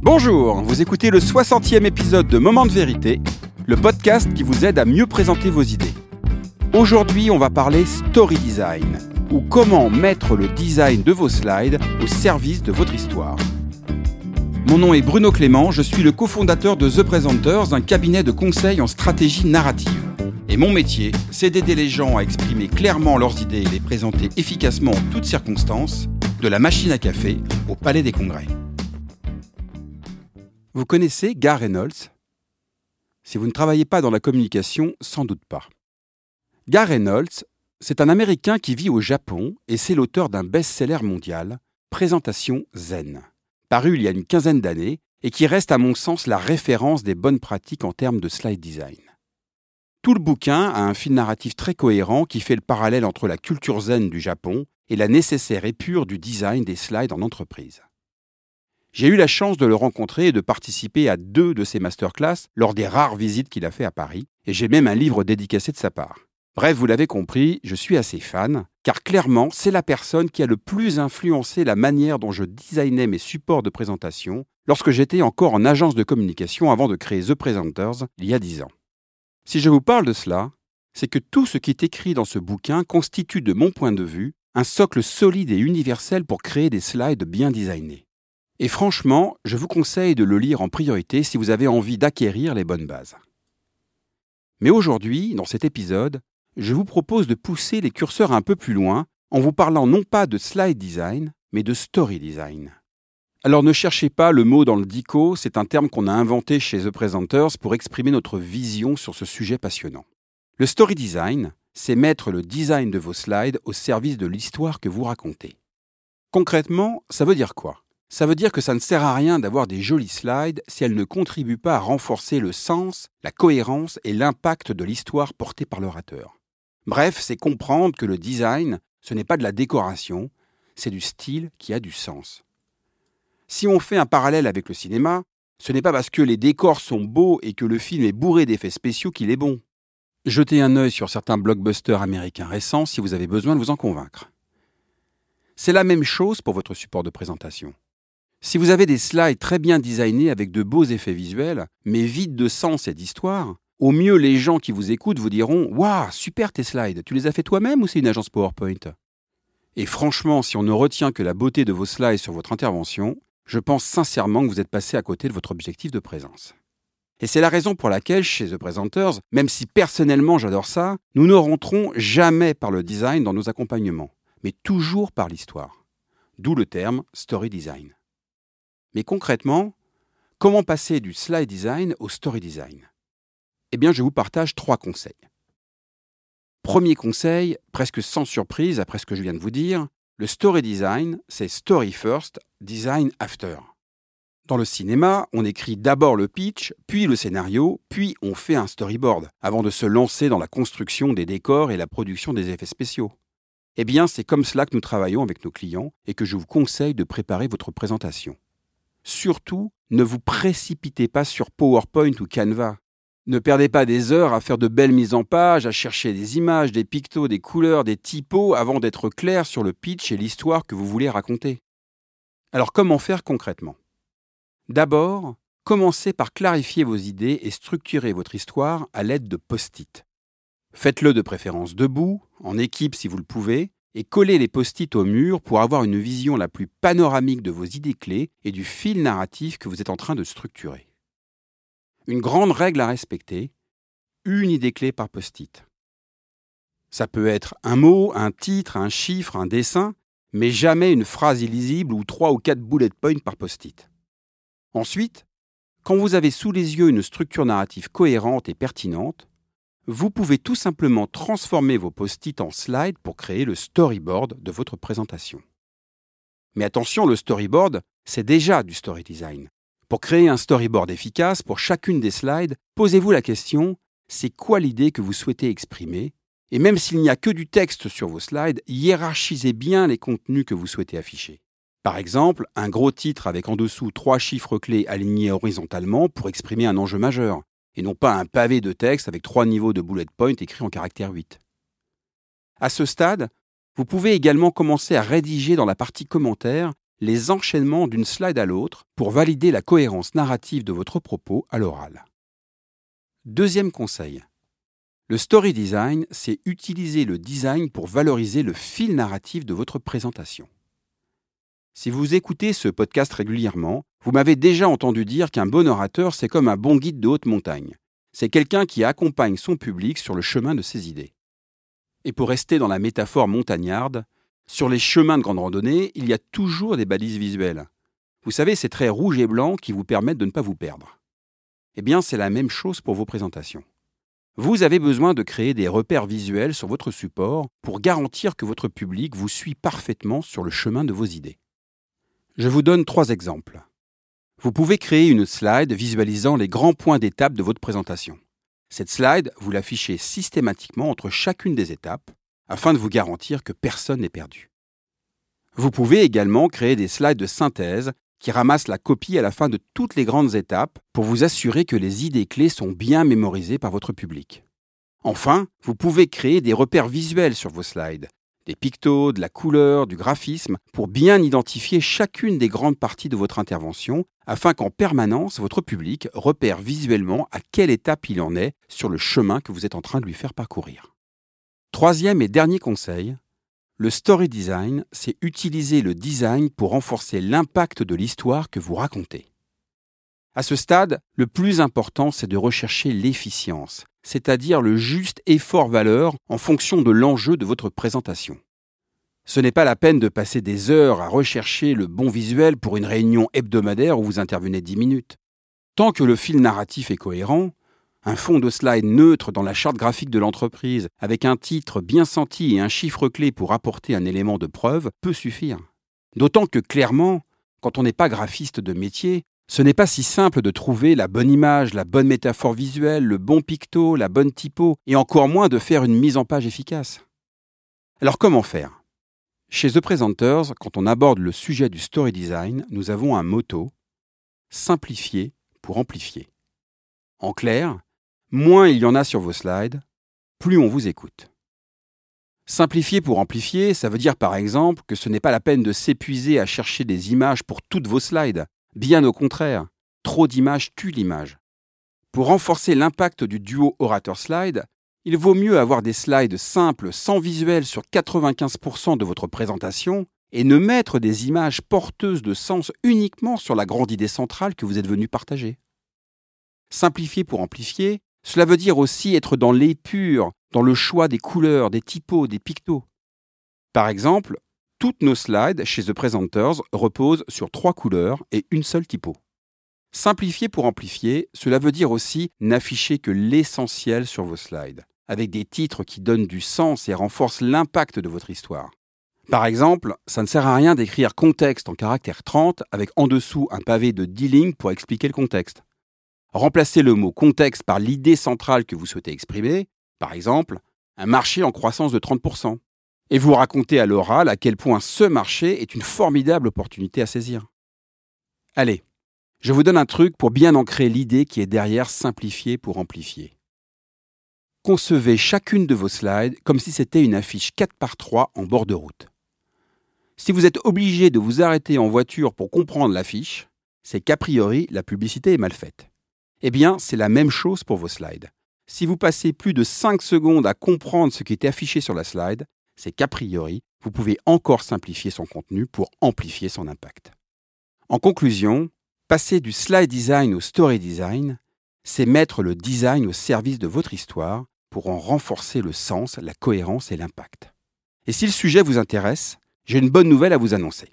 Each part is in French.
Bonjour, vous écoutez le 60e épisode de Moment de vérité, le podcast qui vous aide à mieux présenter vos idées. Aujourd'hui, on va parler story design, ou comment mettre le design de vos slides au service de votre histoire. Mon nom est Bruno Clément, je suis le cofondateur de The Presenters, un cabinet de conseil en stratégie narrative. Et mon métier, c'est d'aider les gens à exprimer clairement leurs idées et les présenter efficacement en toutes circonstances, de la machine à café au palais des congrès. Vous connaissez Gar Reynolds? Si vous ne travaillez pas dans la communication, sans doute pas. Gar Reynolds, c'est un Américain qui vit au Japon et c'est l'auteur d'un best-seller mondial, Présentation Zen, paru il y a une quinzaine d'années et qui reste à mon sens la référence des bonnes pratiques en termes de slide design. Tout le bouquin a un fil narratif très cohérent qui fait le parallèle entre la culture zen du Japon et la nécessaire épure du design des slides en entreprise. J'ai eu la chance de le rencontrer et de participer à deux de ses masterclass lors des rares visites qu'il a fait à Paris, et j'ai même un livre dédicacé de sa part. Bref, vous l'avez compris, je suis assez fan, car clairement, c'est la personne qui a le plus influencé la manière dont je designais mes supports de présentation lorsque j'étais encore en agence de communication avant de créer The Presenters il y a dix ans. Si je vous parle de cela, c'est que tout ce qui est écrit dans ce bouquin constitue, de mon point de vue, un socle solide et universel pour créer des slides bien designés. Et franchement, je vous conseille de le lire en priorité si vous avez envie d'acquérir les bonnes bases. Mais aujourd'hui, dans cet épisode, je vous propose de pousser les curseurs un peu plus loin en vous parlant non pas de slide design, mais de story design. Alors ne cherchez pas le mot dans le dico, c'est un terme qu'on a inventé chez The Presenters pour exprimer notre vision sur ce sujet passionnant. Le story design, c'est mettre le design de vos slides au service de l'histoire que vous racontez. Concrètement, ça veut dire quoi? Ça veut dire que ça ne sert à rien d'avoir des jolis slides si elles ne contribuent pas à renforcer le sens, la cohérence et l'impact de l'histoire portée par l'orateur. Bref, c'est comprendre que le design, ce n'est pas de la décoration, c'est du style qui a du sens. Si on fait un parallèle avec le cinéma, ce n'est pas parce que les décors sont beaux et que le film est bourré d'effets spéciaux qu'il est bon. Jetez un œil sur certains blockbusters américains récents si vous avez besoin de vous en convaincre. C'est la même chose pour votre support de présentation. Si vous avez des slides très bien designés avec de beaux effets visuels, mais vides de sens et d'histoire, au mieux les gens qui vous écoutent vous diront Waouh, super tes slides, tu les as fait toi-même ou c'est une agence PowerPoint? Et franchement, si on ne retient que la beauté de vos slides sur votre intervention, je pense sincèrement que vous êtes passé à côté de votre objectif de présence. Et c'est la raison pour laquelle, chez The Presenters, même si personnellement j'adore ça, nous ne rentrons jamais par le design dans nos accompagnements, mais toujours par l'histoire. D'où le terme story design. Mais concrètement, comment passer du slide design au story design? Eh bien, je vous partage trois conseils. Premier conseil, presque sans surprise après ce que je viens de vous dire, le story design, c'est story first, design after. Dans le cinéma, on écrit d'abord le pitch, puis le scénario, puis on fait un storyboard, avant de se lancer dans la construction des décors et la production des effets spéciaux. Eh bien, c'est comme cela que nous travaillons avec nos clients et que je vous conseille de préparer votre présentation. Surtout, ne vous précipitez pas sur PowerPoint ou Canva. Ne perdez pas des heures à faire de belles mises en page, à chercher des images, des pictos, des couleurs, des typos avant d'être clair sur le pitch et l'histoire que vous voulez raconter. Alors comment faire concrètement? D'abord, commencez par clarifier vos idées et structurer votre histoire à l'aide de post-it. Faites-le de préférence debout, en équipe si vous le pouvez, et collez les post-it au mur pour avoir une vision la plus panoramique de vos idées clés et du fil narratif que vous êtes en train de structurer. Une grande règle à respecter, une idée clé par post-it. Ça peut être un mot, un titre, un chiffre, un dessin, mais jamais une phrase illisible ou trois ou quatre bullet points par post-it. Ensuite, quand vous avez sous les yeux une structure narrative cohérente et pertinente, vous pouvez tout simplement transformer vos post-it en slides pour créer le storyboard de votre présentation. Mais attention, le storyboard, c'est déjà du story design. Pour créer un storyboard efficace pour chacune des slides, posez-vous la question, c'est quoi l'idée que vous souhaitez exprimer? Et même s'il n'y a que du texte sur vos slides, hiérarchisez bien les contenus que vous souhaitez afficher. Par exemple, un gros titre avec en dessous trois chiffres clés alignés horizontalement pour exprimer un enjeu majeur, et non pas un pavé de texte avec trois niveaux de bullet point écrits en caractère 8. À ce stade, vous pouvez également commencer à rédiger dans la partie commentaires les enchaînements d'une slide à l'autre pour valider la cohérence narrative de votre propos à l'oral. Deuxième conseil. Le story design, c'est utiliser le design pour valoriser le fil narratif de votre présentation. Si vous écoutez ce podcast régulièrement, vous m'avez déjà entendu dire qu'un bon orateur, c'est comme un bon guide de haute montagne. C'est quelqu'un qui accompagne son public sur le chemin de ses idées. Et pour rester dans la métaphore montagnarde, sur les chemins de grande randonnée, il y a toujours des balises visuelles. Vous savez, ces traits rouges et blancs qui vous permettent de ne pas vous perdre. Eh bien, c'est la même chose pour vos présentations. Vous avez besoin de créer des repères visuels sur votre support pour garantir que votre public vous suit parfaitement sur le chemin de vos idées. Je vous donne trois exemples. Vous pouvez créer une slide visualisant les grands points d'étape de votre présentation. Cette slide, vous l'affichez systématiquement entre chacune des étapes afin de vous garantir que personne n'est perdu. Vous pouvez également créer des slides de synthèse qui ramassent la copie à la fin de toutes les grandes étapes pour vous assurer que les idées clés sont bien mémorisées par votre public. Enfin, vous pouvez créer des repères visuels sur vos slides, des pictos, de la couleur, du graphisme, pour bien identifier chacune des grandes parties de votre intervention, afin qu'en permanence, votre public repère visuellement à quelle étape il en est sur le chemin que vous êtes en train de lui faire parcourir. Troisième et dernier conseil, le story design, c'est utiliser le design pour renforcer l'impact de l'histoire que vous racontez. À ce stade, le plus important, c'est de rechercher l'efficience, c'est-à-dire le juste effort-valeur en fonction de l'enjeu de votre présentation. Ce n'est pas la peine de passer des heures à rechercher le bon visuel pour une réunion hebdomadaire où vous intervenez 10 minutes. Tant que le fil narratif est cohérent, un fond de slide neutre dans la charte graphique de l'entreprise, avec un titre bien senti et un chiffre clé pour apporter un élément de preuve, peut suffire. D'autant que clairement, quand on n'est pas graphiste de métier, ce n'est pas si simple de trouver la bonne image, la bonne métaphore visuelle, le bon picto, la bonne typo, et encore moins de faire une mise en page efficace. Alors comment faire? Chez The Presenters, quand on aborde le sujet du story design, nous avons un motto simplifier pour amplifier. En clair, moins il y en a sur vos slides, plus on vous écoute. Simplifier pour amplifier, ça veut dire par exemple que ce n'est pas la peine de s'épuiser à chercher des images pour toutes vos slides. Bien au contraire, trop d'images tue l'image. Pour renforcer l'impact du duo orateur-slide, il vaut mieux avoir des slides simples sans visuel sur 95% de votre présentation et ne mettre des images porteuses de sens uniquement sur la grande idée centrale que vous êtes venu partager. Simplifier pour amplifier, cela veut dire aussi être dans l'épure, dans le choix des couleurs, des typos, des pictos. Par exemple, toutes nos slides chez The Presenters reposent sur trois couleurs et une seule typo. Simplifier pour amplifier, cela veut dire aussi n'afficher que l'essentiel sur vos slides, avec des titres qui donnent du sens et renforcent l'impact de votre histoire. Par exemple, ça ne sert à rien d'écrire contexte en caractère 30 avec en dessous un pavé de 10 lignes pour expliquer le contexte. Remplacez le mot contexte par l'idée centrale que vous souhaitez exprimer, par exemple, un marché en croissance de 30%, et vous racontez à l'oral à quel point ce marché est une formidable opportunité à saisir. Allez, je vous donne un truc pour bien ancrer l'idée qui est derrière simplifier pour amplifier. Concevez chacune de vos slides comme si c'était une affiche 4 par 3 en bord de route. Si vous êtes obligé de vous arrêter en voiture pour comprendre l'affiche, c'est qu'a priori la publicité est mal faite. Eh bien, c'est la même chose pour vos slides. Si vous passez plus de 5 secondes à comprendre ce qui est affiché sur la slide, c'est qu'a priori, vous pouvez encore simplifier son contenu pour amplifier son impact. En conclusion, passer du slide design au story design, c'est mettre le design au service de votre histoire pour en renforcer le sens, la cohérence et l'impact. Et si le sujet vous intéresse, j'ai une bonne nouvelle à vous annoncer.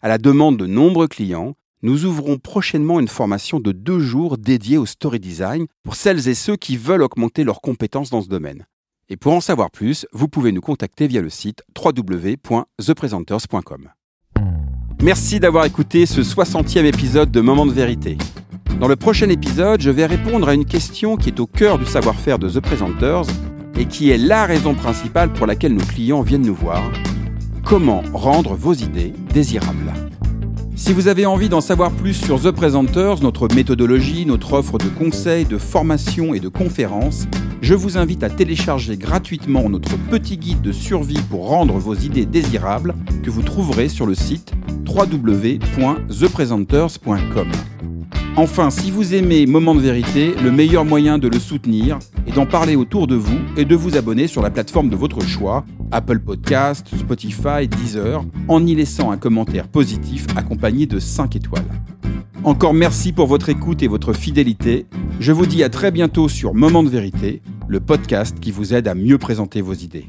À la demande de nombreux clients, nous ouvrons prochainement une formation de deux jours dédiée au story design pour celles et ceux qui veulent augmenter leurs compétences dans ce domaine. Et pour en savoir plus, vous pouvez nous contacter via le site www.thepresenters.com. Merci d'avoir écouté ce 60e épisode de Moment de vérité. Dans le prochain épisode, je vais répondre à une question qui est au cœur du savoir-faire de The Presenters et qui est la raison principale pour laquelle nos clients viennent nous voir. Comment rendre vos idées désirables? Si vous avez envie d'en savoir plus sur The Presenters, notre méthodologie, notre offre de conseils, de formation et de conférences, je vous invite à télécharger gratuitement notre petit guide de survie pour rendre vos idées désirables que vous trouverez sur le site www.thepresenters.com. Enfin, si vous aimez Moment de vérité, le meilleur moyen de le soutenir est d'en parler autour de vous et de vous abonner sur la plateforme de votre choix, Apple Podcast, Spotify, Deezer, en y laissant un commentaire positif accompagné de 5 étoiles. Encore merci pour votre écoute et votre fidélité. Je vous dis à très bientôt sur Moment de vérité, le podcast qui vous aide à mieux présenter vos idées.